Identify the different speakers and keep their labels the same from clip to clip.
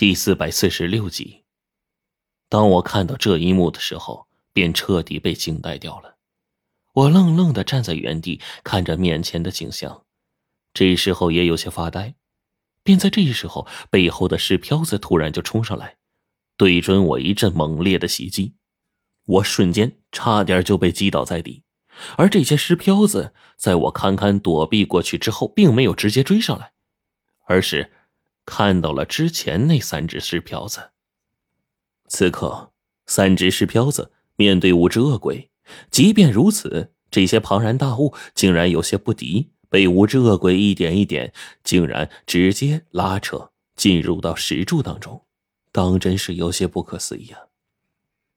Speaker 1: 第四百四十六集。当我看到这一幕的时候，便彻底被惊呆掉了。我愣愣的站在原地，看着面前的景象，这时候也有些发呆。便在这时候，背后的石漂子突然就冲上来，对准我一阵猛烈的袭击，我瞬间差点就被击倒在地。而这些石漂子在我堪堪躲避过去之后，并没有直接追上来，而是。看到了之前那三只尸漂子。此刻，三只尸漂子面对五只恶鬼，即便如此，这些庞然大物竟然有些不敌，被五只恶鬼一点一点，竟然直接拉扯进入到石柱当中，当真是有些不可思议啊！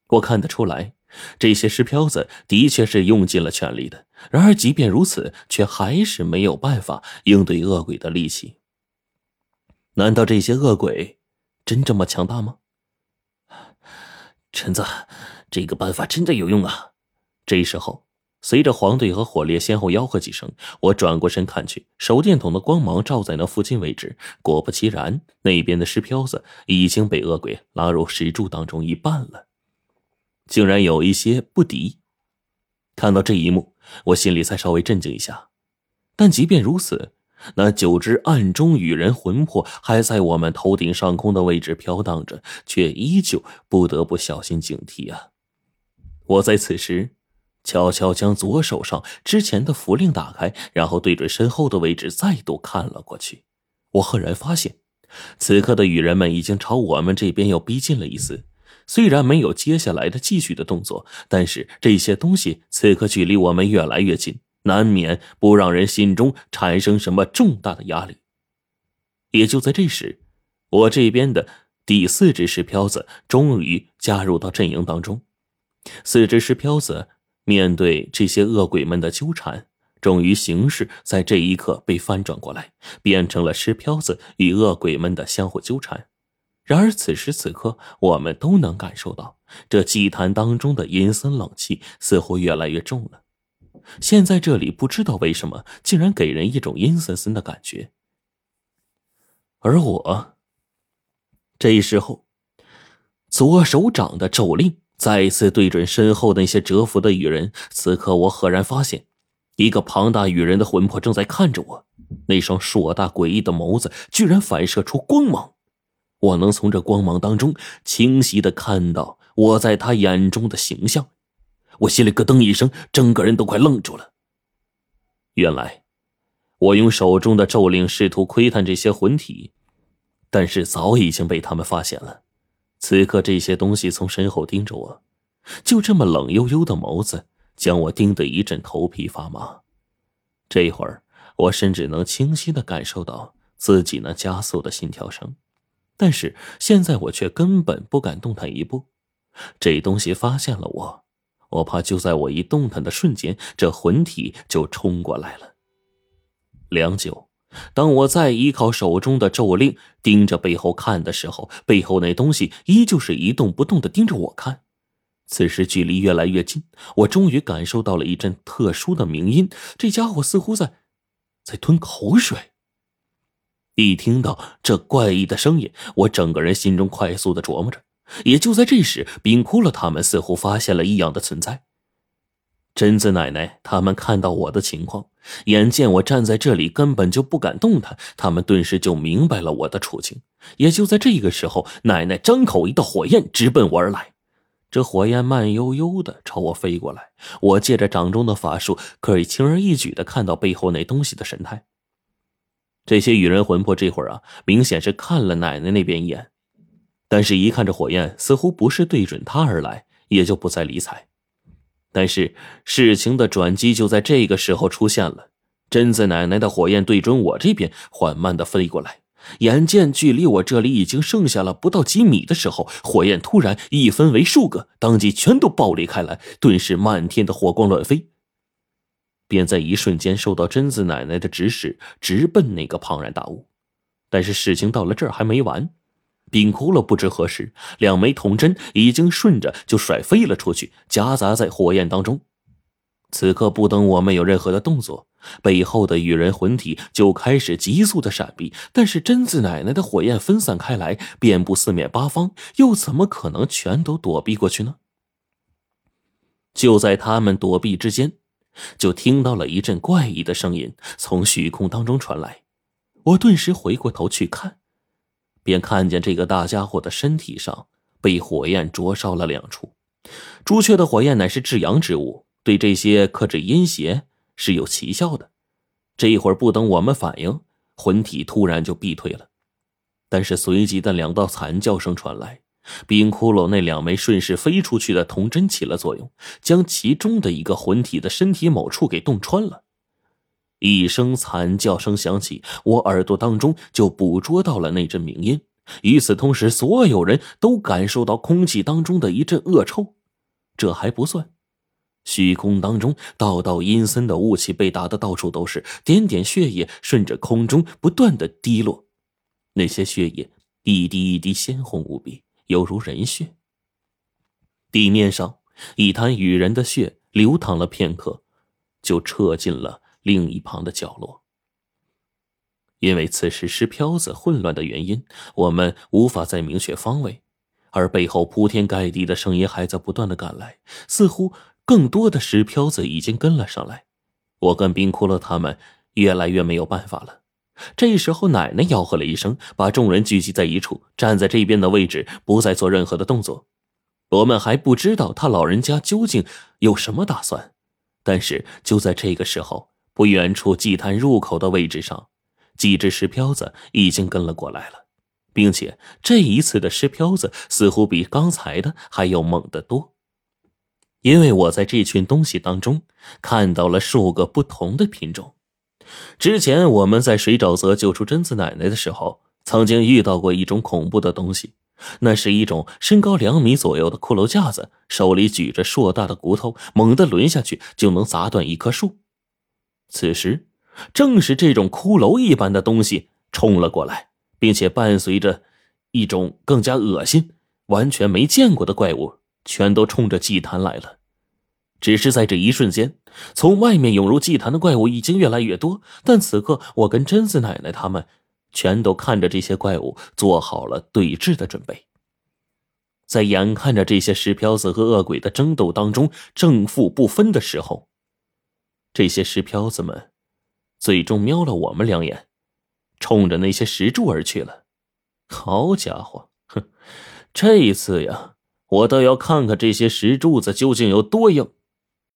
Speaker 1: 我看得出来，这些尸漂子的确是用尽了全力的，然而即便如此，却还是没有办法应对恶鬼的力气。难道这些恶鬼真这么强大吗？
Speaker 2: 陈子，这个办法真的有用啊！
Speaker 1: 这时候，随着黄队和火烈先后吆喝几声，我转过身看去，手电筒的光芒照在那附近位置，果不其然，那边的石漂子已经被恶鬼拉入石柱当中一半了，竟然有一些不敌。看到这一幕，我心里才稍微镇静一下。但即便如此。那九只暗中与人魂魄还在我们头顶上空的位置飘荡着，却依旧不得不小心警惕啊！我在此时悄悄将左手上之前的符令打开，然后对准身后的位置再度看了过去。我赫然发现，此刻的羽人们已经朝我们这边又逼近了一丝。虽然没有接下来的继续的动作，但是这些东西此刻距离我们越来越近。难免不让人心中产生什么重大的压力。也就在这时，我这边的第四只石漂子终于加入到阵营当中。四只石漂子面对这些恶鬼们的纠缠，终于形势在这一刻被翻转过来，变成了石漂子与恶鬼们的相互纠缠。然而此时此刻，我们都能感受到这祭坛当中的阴森冷气似乎越来越重了。现在这里不知道为什么，竟然给人一种阴森森的感觉。而我，这时候，左手掌的咒令再次对准身后那些蛰伏的羽人。此刻，我赫然发现，一个庞大羽人的魂魄正在看着我，那双硕大诡异的眸子居然反射出光芒。我能从这光芒当中清晰的看到我在他眼中的形象。我心里咯噔一声，整个人都快愣住了。原来，我用手中的咒令试图窥探这些魂体，但是早已经被他们发现了。此刻，这些东西从身后盯着我，就这么冷悠悠的眸子，将我盯得一阵头皮发麻。这一会儿，我甚至能清晰的感受到自己那加速的心跳声，但是现在我却根本不敢动弹一步。这东西发现了我。我怕就在我一动弹的瞬间，这魂体就冲过来了。良久，当我再依靠手中的咒令盯着背后看的时候，背后那东西依旧是一动不动的盯着我看。此时距离越来越近，我终于感受到了一阵特殊的鸣音，这家伙似乎在，在吞口水。一听到这怪异的声音，我整个人心中快速的琢磨着。也就在这时，冰窟窿他们似乎发现了异样的存在。贞子奶奶他们看到我的情况，眼见我站在这里根本就不敢动弹，他们顿时就明白了我的处境。也就在这个时候，奶奶张口一道火焰直奔我而来，这火焰慢悠悠的朝我飞过来。我借着掌中的法术，可以轻而易举的看到背后那东西的神态。这些羽人魂魄这会儿啊，明显是看了奶奶那边一眼。但是，一看这火焰似乎不是对准他而来，也就不再理睬。但是，事情的转机就在这个时候出现了。贞子奶奶的火焰对准我这边，缓慢的飞过来。眼见距离我这里已经剩下了不到几米的时候，火焰突然一分为数个，当即全都爆裂开来，顿时漫天的火光乱飞，便在一瞬间受到贞子奶奶的指使，直奔那个庞然大物。但是，事情到了这儿还没完。冰窟窿不知何时，两枚铜针已经顺着就甩飞了出去，夹杂在火焰当中。此刻不等我们有任何的动作，背后的羽人魂体就开始急速的闪避。但是贞子奶奶的火焰分散开来，遍布四面八方，又怎么可能全都躲避过去呢？就在他们躲避之间，就听到了一阵怪异的声音从虚空当中传来。我顿时回过头去看，便看见这个大家伙的身体上被火焰灼烧了两处。朱雀的火焰乃是至阳之物，对这些克制阴邪是有奇效的。这一会儿不等我们反应，魂体突然就避退了。但是随即的两道惨叫声传来，冰窟窿那两枚顺势飞出去的铜针起了作用，将其中的一个魂体的身体某处给洞穿了。一声惨叫声响起，我耳朵当中就捕捉到了那阵鸣音。与此同时，所有人都感受到空气当中的一阵恶臭。这还不算，虚空当中道道阴森的雾气被打得到处都是，点点血液顺着空中不断的滴落。那些血液一滴一滴鲜红无比，犹如人血。地面上一滩雨人的血流淌了片刻，就撤进了另一旁的角落。因为此时石漂子混乱的原因，我们无法再明确方位，而背后铺天盖地的声音还在不断的赶来，似乎更多的石漂子已经跟了上来。我跟冰窟窿他们越来越没有办法了。这时候，奶奶吆喝了一声，把众人聚集在一处，站在这边的位置，不再做任何的动作。我们还不知道他老人家究竟有什么打算，但是就在这个时候，不远处祭坛入口的位置上。几只石漂子已经跟了过来了，并且这一次的石漂子似乎比刚才的还要猛得多。因为我在这群东西当中看到了数个不同的品种。之前我们在水沼泽救出贞子奶奶的时候，曾经遇到过一种恐怖的东西，那是一种身高两米左右的骷髅架子，手里举着硕大的骨头，猛地抡下去就能砸断一棵树。此时。正是这种骷髅一般的东西冲了过来，并且伴随着一种更加恶心、完全没见过的怪物，全都冲着祭坛来了。只是在这一瞬间，从外面涌入祭坛的怪物已经越来越多。但此刻，我跟贞子奶奶他们全都看着这些怪物，做好了对峙的准备。在眼看着这些石漂子和恶鬼的争斗当中正负不分的时候，这些石漂子们。最终瞄了我们两眼，冲着那些石柱而去了。好家伙，哼！这一次呀，我倒要看看这些石柱子究竟有多硬。